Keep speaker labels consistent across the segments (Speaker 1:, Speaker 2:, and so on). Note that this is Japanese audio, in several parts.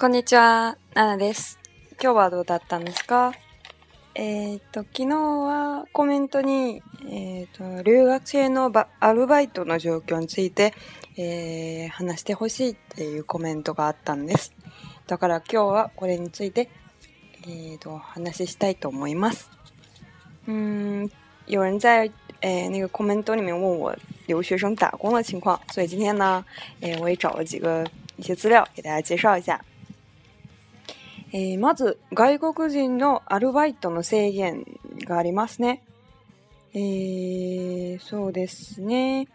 Speaker 1: こんにちは、ナナです。今日はどうだったんですか？えっ、と、昨日はコメントに、えっ、と、留学生のアルバイトの状況について、えー、話してほしいっていうコメントがあったんです。だから今日はこれについて、えっ、と、話したいと思います。嗯，有人在诶那个 comment 里面问我留学生打工的情况，所以今天呢，诶我也找了几个一些资料给大家介绍一下。えー、まず、外国人のアルバイトの制限がありますね。えー、そうですね。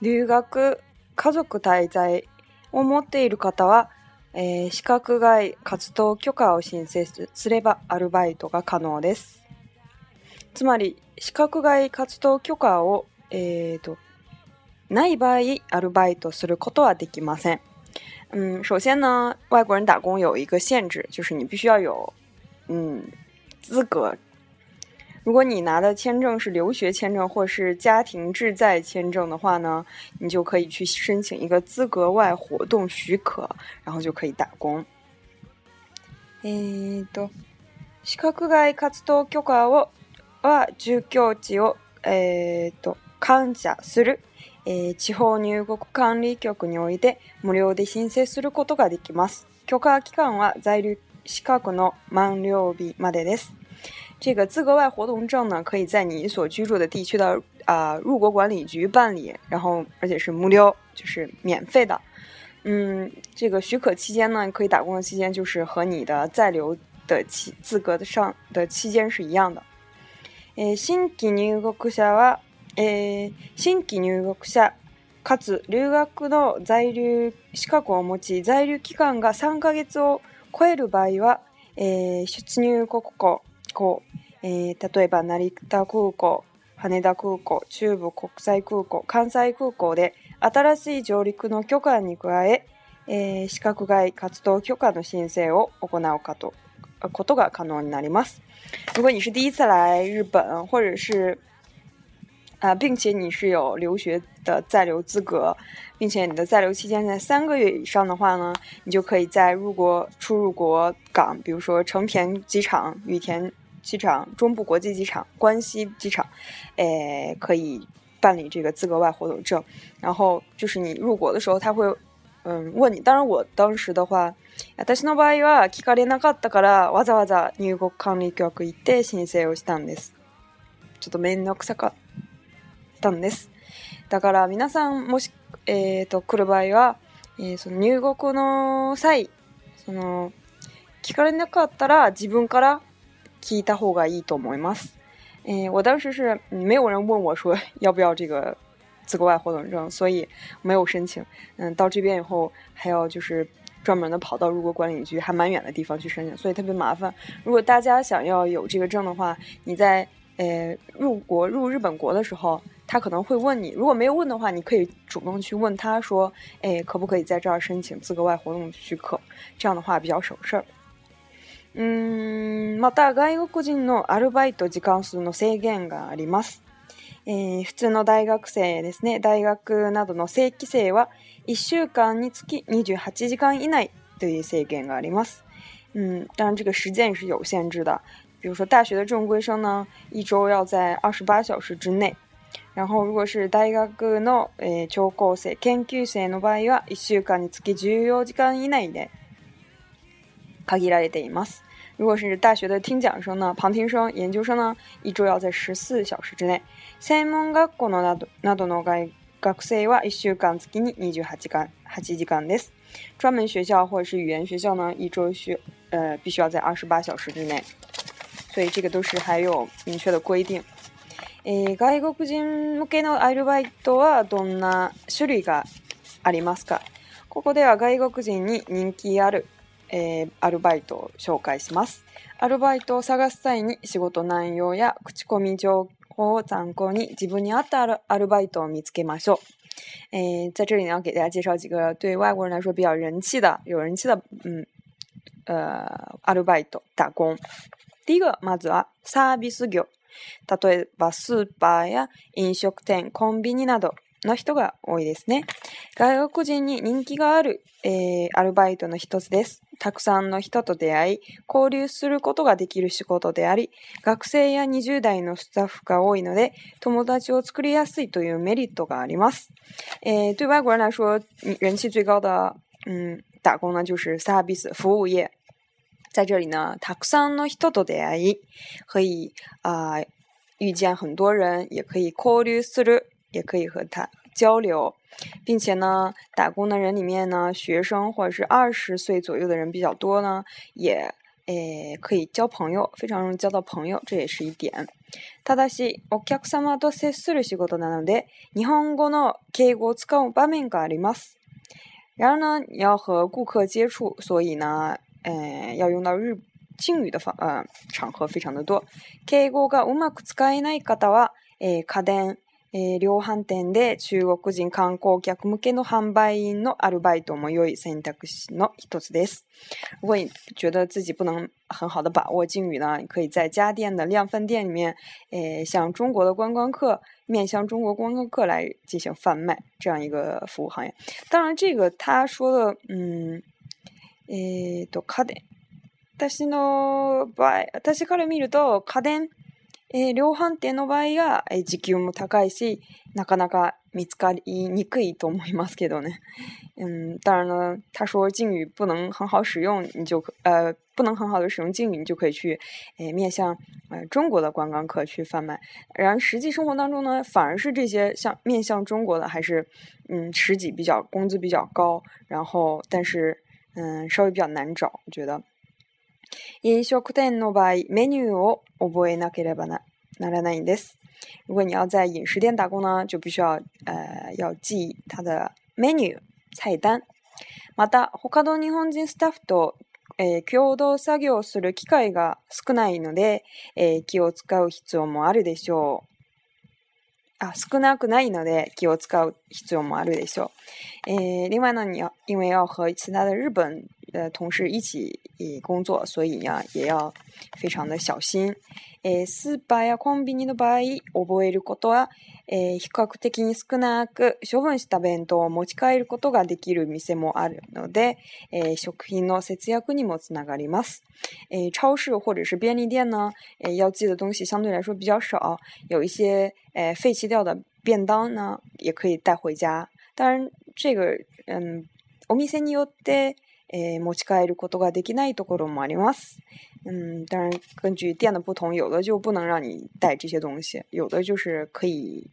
Speaker 1: 留学、家族滞在を持っている方は、えー、資格外活動許可を申請すればアルバイトが可能です。つまり、資格外活動許可を、えーと、ない場合、アルバイトすることはできません。嗯，首先呢，外国人打工有一个限制，就是你必须要有，嗯，资格。如果你拿的签证是留学签证或是家庭滞在签证的话呢，你就可以去申请一个资格外活动许可，然后就可以打工。えっと、資格外活動許可をは住居地をえっと感謝する。 えー、地方入国管理局において無料で申請することができます。許可期間は在留資格の満了日までです。这个资格外活动证呢，可以在你所居住的地区的啊、呃、入国管理局办理，然后而且是无料，就是免费的。嗯，这个许可期间呢，可以打工的期间就是和你的在留的期资格的上的期间是一样的。え新規入国者はえー、新規入国者かつ留学の在留資格を持ち在留期間が3ヶ月を超える場合は、えー、出入国港港、えー、例えば成田空港羽田空港中部国際空港関西空港で新しい上陸の許可に加ええー、資格外活動許可の申請を行うかとことが可能になります。如果你是第一次来日本，或者是啊，并且你是有留学的在留资格，并且你的在留期间在三个月以上的话呢，你就可以在入国出入国港，比如说成田机场、羽田机场、中部国际机场、关西机场，诶，可以办理这个资格外活动证。然后就是你入国的时候，他会嗯问你。当然，我当时的话，私の場合は聞かれなかったからわざわざ入国管理局行って申請をしたんです。ちょっと面倒くさかっ た。たんです。だから皆さんもし、えっ、ー、と、来る場合は、えー、その入国の際、その、聞かれなかったら自分から聞いた方がいいと思います。えー、我当时是没有人问我说要不要这个资格外活动证，所以没有申请。嗯，到这边以后还要就是专门的跑到入国管理局，还蛮远的地方去申请，所以特别麻烦。如果大家想要有这个证的话，你在呃入国入日本国的时候。他可能会问你，如果没有问的话，你可以主动去问他说：“哎，可不可以在这儿申请资格外活動許可？”这样的话比较省事儿。うん、また外国人のアルバイト時間数の制限があります。えー、普通の大学生ですね、大学などの正規生は1週間につき28時間以内という制限があります。嗯，当然这个时间也是有限制的。比如说大学的正规生呢，一周要在二十八小时之内。 然后，如果是大学の、えー、聴講生、研究生の場合は、1週間につき14時間以内で限られています。如果是大学的听讲生呢、旁听生、研究生呢，一周要在14小时之内。専門学校のなどなどの外学生は1週間月に28時間 ,8 時間です。专门学校或者是语言学校呢，一周需呃必须要在28小时之内。所以这个都是还有明确的规定。 えー、外国人向けのアルバイトはどんな種類がありますか？ここでは外国人に人気ある、えー、アルバイトを紹介します。アルバイトを探す際に仕事内容や口コミ情報を参考に自分に合ったアルバイトを見つけましょう。えー、在这里呢，给大家介绍几个对外国人来说比较人气的、有人气的，嗯，呃，アルバイト打工。第一个，まずはサービス業。例えばスーパーや飲食店、コンビニなどの人が多いですね。外国人に人気がある、えー、アルバイトの一つです。たくさんの人と出会い、交流することができる仕事であり、学生や20代のスタッフが多いので、友達を作りやすいというメリットがあります。えー、对外国人来说，人气最高的，嗯，打工呢就是 service 服务业。在这里呢，たくさんの人と出会い，可以啊、呃、遇见很多人，也可以交流する，也可以和他交流，并且呢，打工的人里面呢，学生或者是二十岁左右的人比较多呢，也诶可以交朋友，非常容易交到朋友，这也是一点。ただし、お客様と接する仕事なので、日本語の敬語を使う場面があります。然而呢，你要和顾客接触，所以呢。 え要用到日敬语的方呃场合非常的多。敬語がうまく使えない方は、えー、家電、えー、量販店で中国人観光客向けの販売員のアルバイトも良い選択肢の一つです。如果你觉得自己不能很好的把握敬语呢，你可以在家电的量贩店里面，诶，向中国的观光客面向中国观光客来进行贩卖这样一个服务行业。当然，这个他说的，嗯。 えっ、ー、と、家電。私の場合、私から見ると家電、えー、量販店の場合が、えー、時給も高いし、なかなか見つかりにくいと思いますけどね。嗯，当然呢，他说敬语不能很好使用，你就呃不能很好的使用敬语，你就可以去诶面向呃中国的观光客去贩卖。然而实际生活当中呢，反而是这些像面向中国的还是嗯实际比较工资比较高，然后但是。嗯，稍微比较难找，我觉得。飲食店の場合、メニューを覚えなければなならないんです。如果你要在饮食店打工呢，就必须要呃要記它的メニュー菜单。また他の日本人スタッフと、えー、共同作業する機会が少ないので、えー、気を使う必要もあるでしょう。あ，少なくないので気を使う必要もあるでしょう。えー，另外呢，你要因为要和其他的日本呃同事一起工作，所以呀也要非常的小心。えー、スーパーやコンビニの場合、覚えることは、えー、比較的に少なく、処分した弁当を持ち帰ることができる店もあるので、えー、食品の節約にもつながります。え超市或者是便利店呢，え要记的东西相对来说比较少，有一些呃废弃掉的便当呢，也可以带回家。当然，这个嗯，お店によって えー、持ち帰ることができないところもあります。嗯，当然根据店的不同，有的就不能让你带这些东西，有的就是可以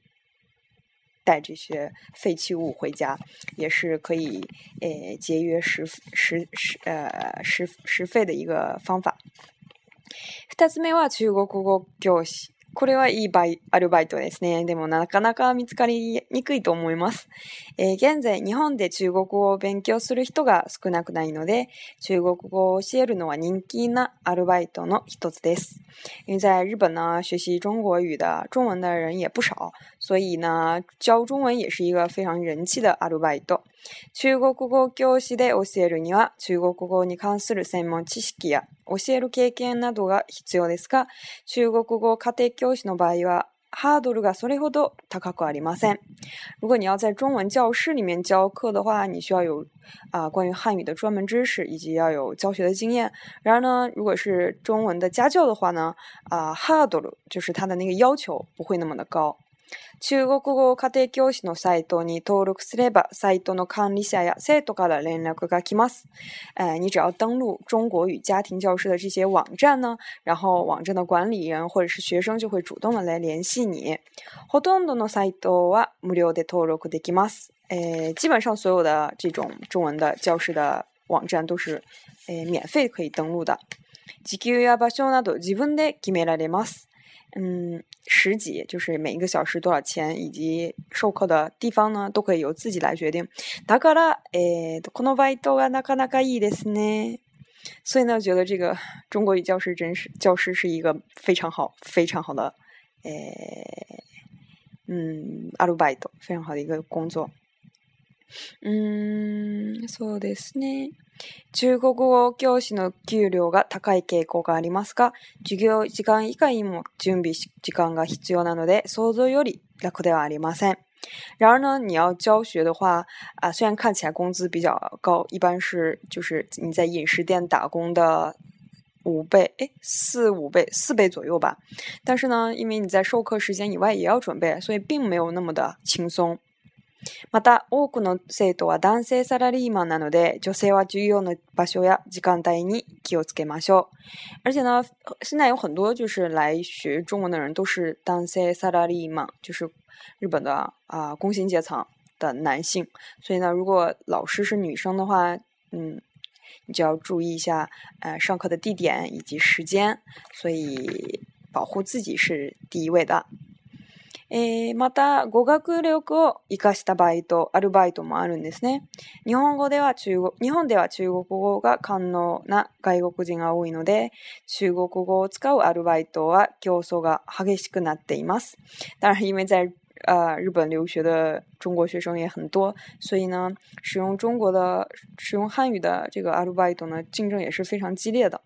Speaker 1: 带这些废弃物回家，也是可以呃节约食食食呃食食费的一个方法。二つ目は中国語教師。 これはいいバイアルバイトですね。でもなかなか見つかりにくいと思います。えー、現在、日本で中国語を勉強する人が少なくないので、中国語を教えるのは人気なアルバイトの一つです。因为在日本呢，学习中国语的中文的人也不少，所以呢，教中文也是一个非常人气的アルバイト。中国語教師で教えるには、中国語に関する専門知識や教える経験などが必要ですが、中国語家庭教師の場合は、哈ドルがそれほど高くありません。如果你要在中文教室里面教课的话，你需要有啊、呃、关于汉语的专门知识，以及要有教学的经验。然而呢，如果是中文的家教的话呢，啊、呃、哈ドル就是它的那个要求不会那么的高。中国語家庭教師のサイトに登録すれば、サイトの管理者や生徒から連絡が来ます。呃，你只要登录中国语家庭教师的这些网站呢，然后网站的管理人或者是学生就会主动的来联系你。ほとんどのサイトは無料で登録できます。呃，基本上所有的这种中文的教师的网站都是呃免费可以登录的。時給や場所など自分で決められます。嗯，十几就是每一个小时多少钱，以及授课的地方呢，都可以由自己来决定。だから、えこのバイトがなかなかいいですね。所以呢，觉得这个中国语教师真是教师是一个非常好、非常好的，诶，嗯，アルバイト非常好的一个工作。嗯，そうですね。 中国語教師の給料が高い傾向がありますが、授業時間以外にも準備時間が必要なので、想像より楽ではありません。 然而呢，你要教学的话啊，虽然看起来工资比较高，一般是就是你在饮食店打工的五倍，哎，四五倍，四倍左右吧。但是呢，因为你在授课时间以外也要准备，所以并没有那么的轻松。 また、多くの生徒は男性サラリーマンなので、女性は重要な場所や時間帯に気をつけましょう。而且呢，现在有很多就是来学中文的人都是男性サラリーマン，就是日本的啊工薪阶层的男性，所以呢，如果老师是女生的话，嗯，你就要注意一下，呃，上课的地点以及时间，所以保护自己是第一位的。 えー、また、語学力を活かしたバイト、アルバイトもあるんですね。日本語では中国、日本では中国語が可能な外国人が多いので、中国語を使うアルバイトは競争が激しくなっています。当然，因为在呃，日本留学的中国学生也很多，所以呢，使用中国的、使用汉语的这个アルバイト呢，竞争也是非常激烈的。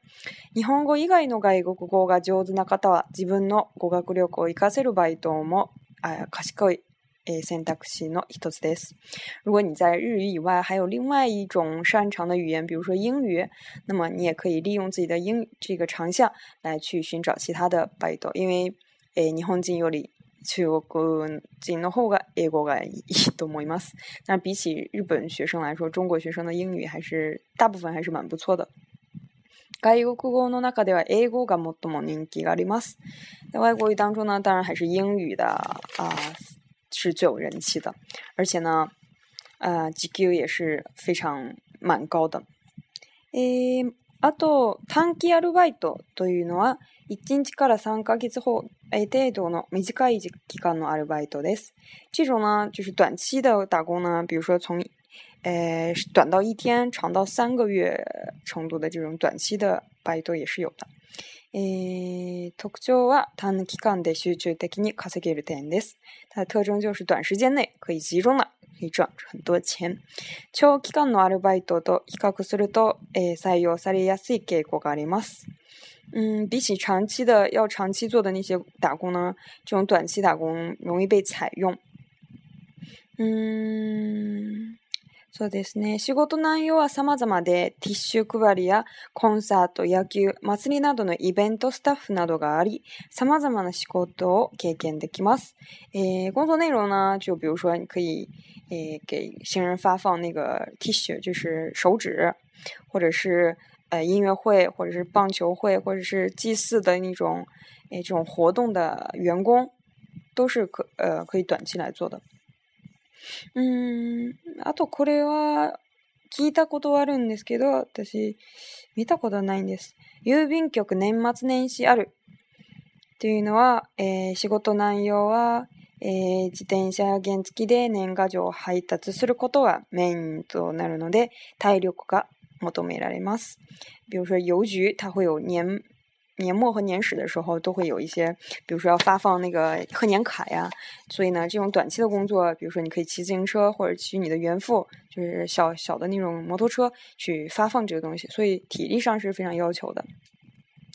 Speaker 1: 日本語以外の外国語が上手な方は、自分の語学力を活かせるバイトも、あ、賢い。诶，選択肢の一つです。如果你在日语以外还有另外一种擅长的语言，比如说英语，那么你也可以利用自己的英语这个长项来去寻找其他的バイト，因为诶，日本人より 中国人の方が英語がいいと思います。那比起日本学生来说，中国学生的英语还是大部分还是蛮不错的。外国語の中では英語が最も人気があります。在外国语当中呢，当然还是英语的啊是最有人气的，而且呢，呃，時給也是非常蛮高的。えー、 あと短期アルバイトというのは1日から3ヶ月ほど程度の短い期間のアルバイトです。这种呢，就是短期的打工呢，比如说从，呃，短到一天，长到三个月程度的这种短期的バイト也是有的。え特徴は短期間で集中的に稼げる点です。它的特征就是短时间内可以集中的可以赚很多钱。長期間のアルバイトと比較すると、え採用されやすい傾向があります。嗯，比起长期的要长期做的那些打工呢，这种短期打工容易被采用。嗯。そうですね。仕事内容は様々で、ティッシュ配りやコンサート、野球、祭りなどのイベントスタッフなどがあり、様々な仕事を経験できます。えー、工作内容呢，就比如说你可以，诶、给新人发放那个 T 恤，就是手纸，或者是呃音乐会，或者是棒球会，或者是祭祀的那种，诶这种活动的员工，都是可呃可以短期来做的。うん、あとこれは聞いたことはあるんですけど、私見たことないんです。郵便局年末年始あるっていうのは、えー、仕事内容は、えー、自転車原付で年賀状を配達することがメインとなるので、体力が求められます。比如说邮局，它会有年年末和年始的时候都会有一些，比如说要发放那个贺年卡呀，所以呢，这种短期的工作，比如说你可以骑自行车或者骑你的原付，就是小小的那种摩托车去发放这个东西，所以体力上是非常要求的。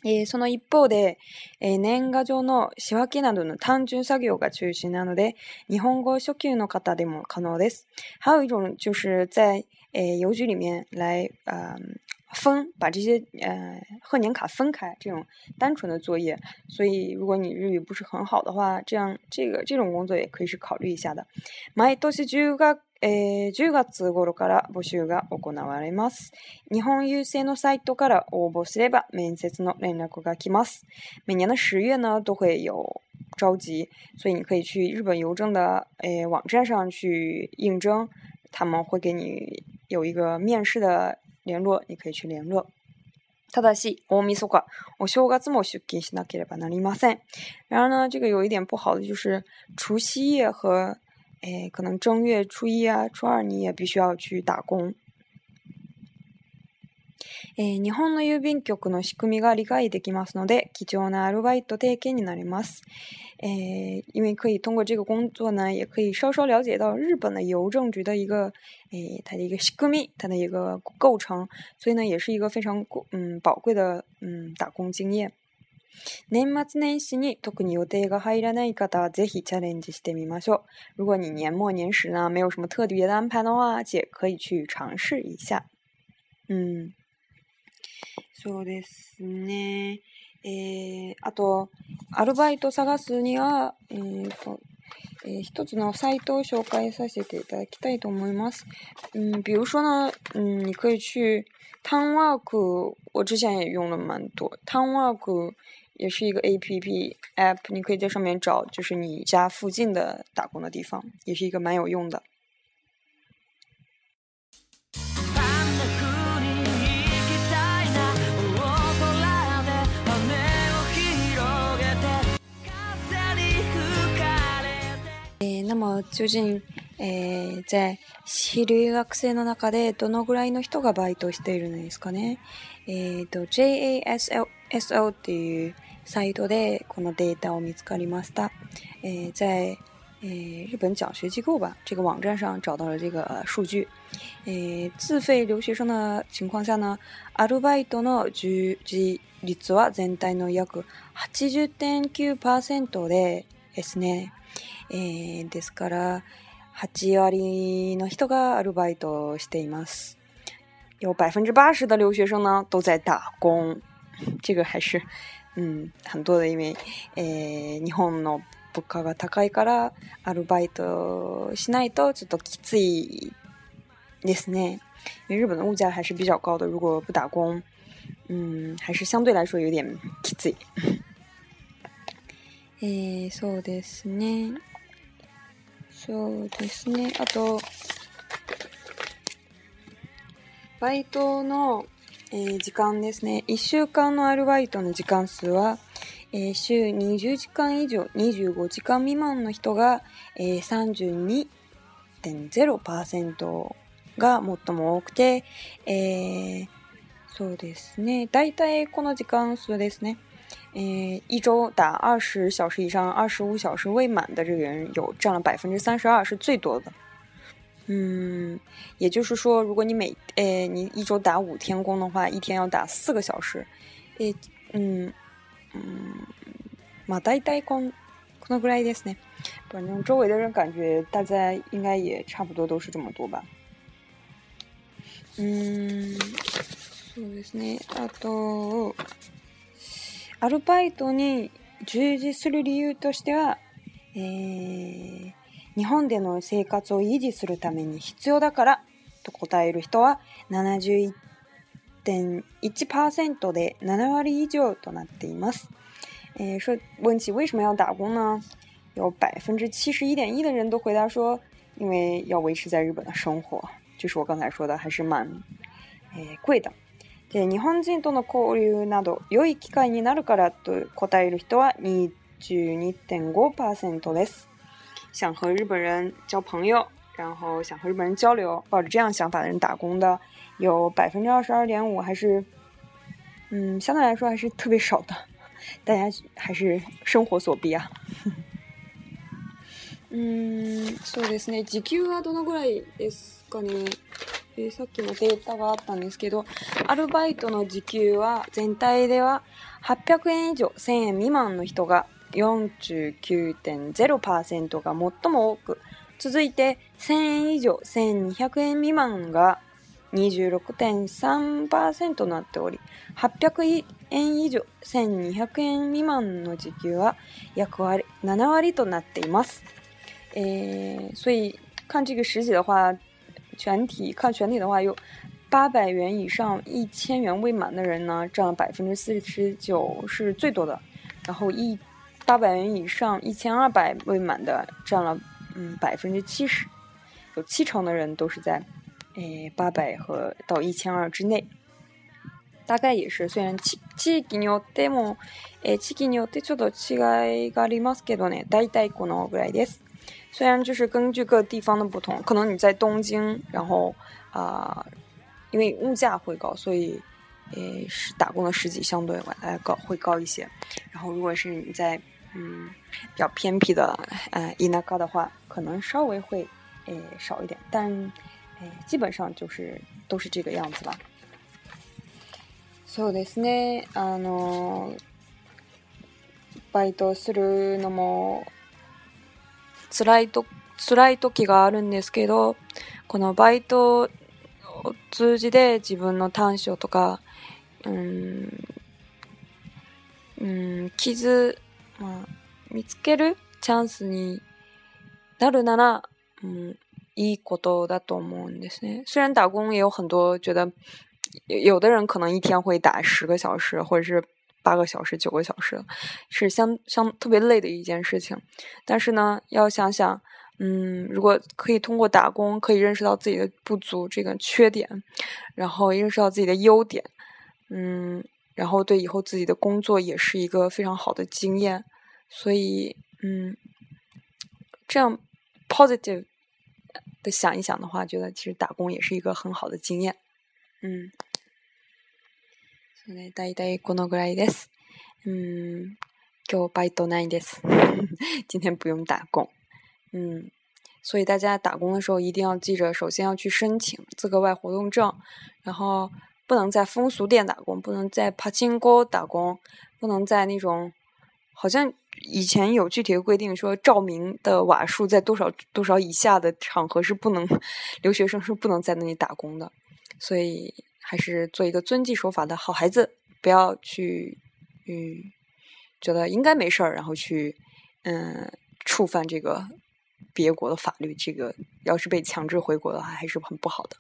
Speaker 1: えその一方で、え年賀状の仕分けなどの単純作業が中心なので、日本語初級の方でも可能です。还有一种就是在诶邮局里面来呃 分把这些呃贺年卡分开这种单纯的作业，所以如果你日语不是很好的话，这样这个这种工作也可以是考虑一下的。毎年10月えー、10月頃から募集が行われます。日本郵政のサイトから応募すれば面接の連絡が来ます。每年的十月呢都会有召集，所以你可以去日本邮政的诶网站上去应征，他们会给你有一个面试的。 联络，你可以去联络。ただし、大晦日、お正月も出勤しなければなりません。然而呢，这个有一点不好的就是，除夕夜和，诶，可能正月初一啊、初二你也必须要去打工。 えー、日本の郵便局の仕組みが理解できますので、貴重なアルバイト体験になります。诶，因为可以通过这个工作呢，也可以稍稍了解到日本的邮政局的一个诶，呃它的一个仕組み，它的一个构成，所以呢，也是一个非常嗯宝贵的嗯打工经验。年末年始に特に予定が入らない方はぜひチャレンジしてみましょう。如果你年末年始呢没有什么特别的安排的话，也可以去尝试一下。うん。そうですね。えー、あと、アルバイト探すには、えーとえー、一つのサイトを紹介させていただきたいと思います。嗯，比如说呢，嗯，你可以去 Townwork，我之前也用了蛮多。Townwork 也是一个 A P P App，你可以在上面找就是你家附近的打工的地方，也是一个蛮有用的。那么究竟，えー、在私留学生の中でどのぐらいの人がバイトしているんですかね。えっ、ー、と、JASO っていうサイトでこのデータを見つかりました。えー、在呃日本奖学机构吧这个网站上找到了这个数据。えー、自费留学生的情况下呢、アルバイトの従事率は全体の約80.9%でですね。えー、ですから、8割の人がアルバイトをしています。有百分之八十的留学生呢都在打工，这个还是嗯很多的，因为えー、日本の物価が高いからアルバイトしないとちょっときついですね。因为日本的物价还是比较高的，如果不打工，嗯，还是相对来说有点きつい。えー、そうですね。そうですね。あと、バイトの、えー、時間ですね。1週間のアルバイトの時間数は、えー、週20時間以上、25時間未満の人が、えー、32.0%が最も多くて、えー、そうですね。大体この時間数ですね。呃，一周打二十小时以上、二十五小时未满的这个人有占了百分之三十二，是最多的。嗯，也就是说，如果你每呃你一周打五天工的话，一天要打四个小时。诶，嗯嗯，马大大工可能ぐらいですね。反正周围的人感觉大家应该也差不多都是这么多吧。嗯，そうですね。あと。 アルバイトに従事する理由としては、えー、日本での生活を維持するために必要だからと答える人は71.1%で7割以上となっています。えー、说问起为什么要打工呢？有百分之七十一点一的人都回答说，因为要维持在日本的生活，就是我刚才说的，还是蛮，诶贵的。で日本人との交流など良い機会になるからと答える人は22.5%です。想和日本人交朋友，然后想和日本人交流，抱着这样想法的人打工的有百分之二十二点五，还是嗯相对来说还是特别少的。大家还是生活所逼啊。うんそうですね時給はどのぐらいですかね？え、さっきもデータがあったんですけど、アルバイトの時給は全体では800円以上1000円未満の人が49.0%が最も多く、続いて1000円以上1200円未満が26.3%となっており、800円以上1200円未満の時給は約割7割となっています。えー、所以看这个实际的话，全体看全体的话，有八百元以上一千元未满的人呢，占了百分之四十九，是最多的。然后一八百元以上一千二百未满的占了嗯百分之七十，有七成的人都是在诶八百和到一千二之内。大概也是，虽然地地域によってもえ地域によってちょっと違いがありますけどね、大体このぐらいです。 虽然就是根据各地方的不同，可能你在东京，然后啊，因为物价会高，所以诶是打工的时机相对来高会高一些。然后如果是你在嗯比较偏僻的呃伊那高的话，可能稍微会诶少一点，但诶基本上就是都是这个样子吧。そうですね。あの バイトするのも 辛いと辛い時があるんですけどこのバイトを通じて自分の短所とかうんうん傷、まあ、見つけるチャンスになるなら、うん、いいことだと思うんですね。虽然打工也有很多觉得有的人可能一天会打十个小时，或者是八个小时、九个小时，是相相特别累的一件事情。但是呢，要想想，嗯，如果可以通过打工，可以认识到自己的不足、这个缺点，然后认识到自己的优点，嗯，然后对以后自己的工作也是一个非常好的经验。所以，嗯，这样 positive 的想一想的话，觉得其实打工也是一个很好的经验。嗯。それ大体このぐらいです。嗯，今日バイトないです。今天不用打工。嗯，所以大家打工的时候一定要记着，首先要去申请资格外活动证，然后不能在风俗店打工，不能在帕金沟打工，不能在那种好像以前有具体的规定说照明的瓦数在多少多少以下的场合是不能留学生是不能在那里打工的，所以。 还是做一个遵纪守法的好孩子，不要去，嗯，觉得应该没事儿，然后去，嗯，触犯这个别国的法律。这个要是被强制回国的话，还是很不好的。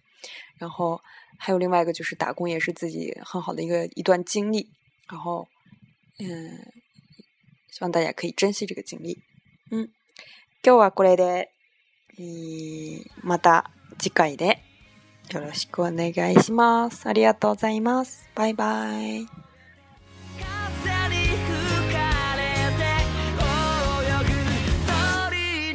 Speaker 1: 然后还有另外一个，就是打工也是自己很好的一个一段经历。然后，嗯，希望大家可以珍惜这个经历。嗯，今日はこれで、また次回で。 よろしくお願いします。ありがとうございます。バイバイ。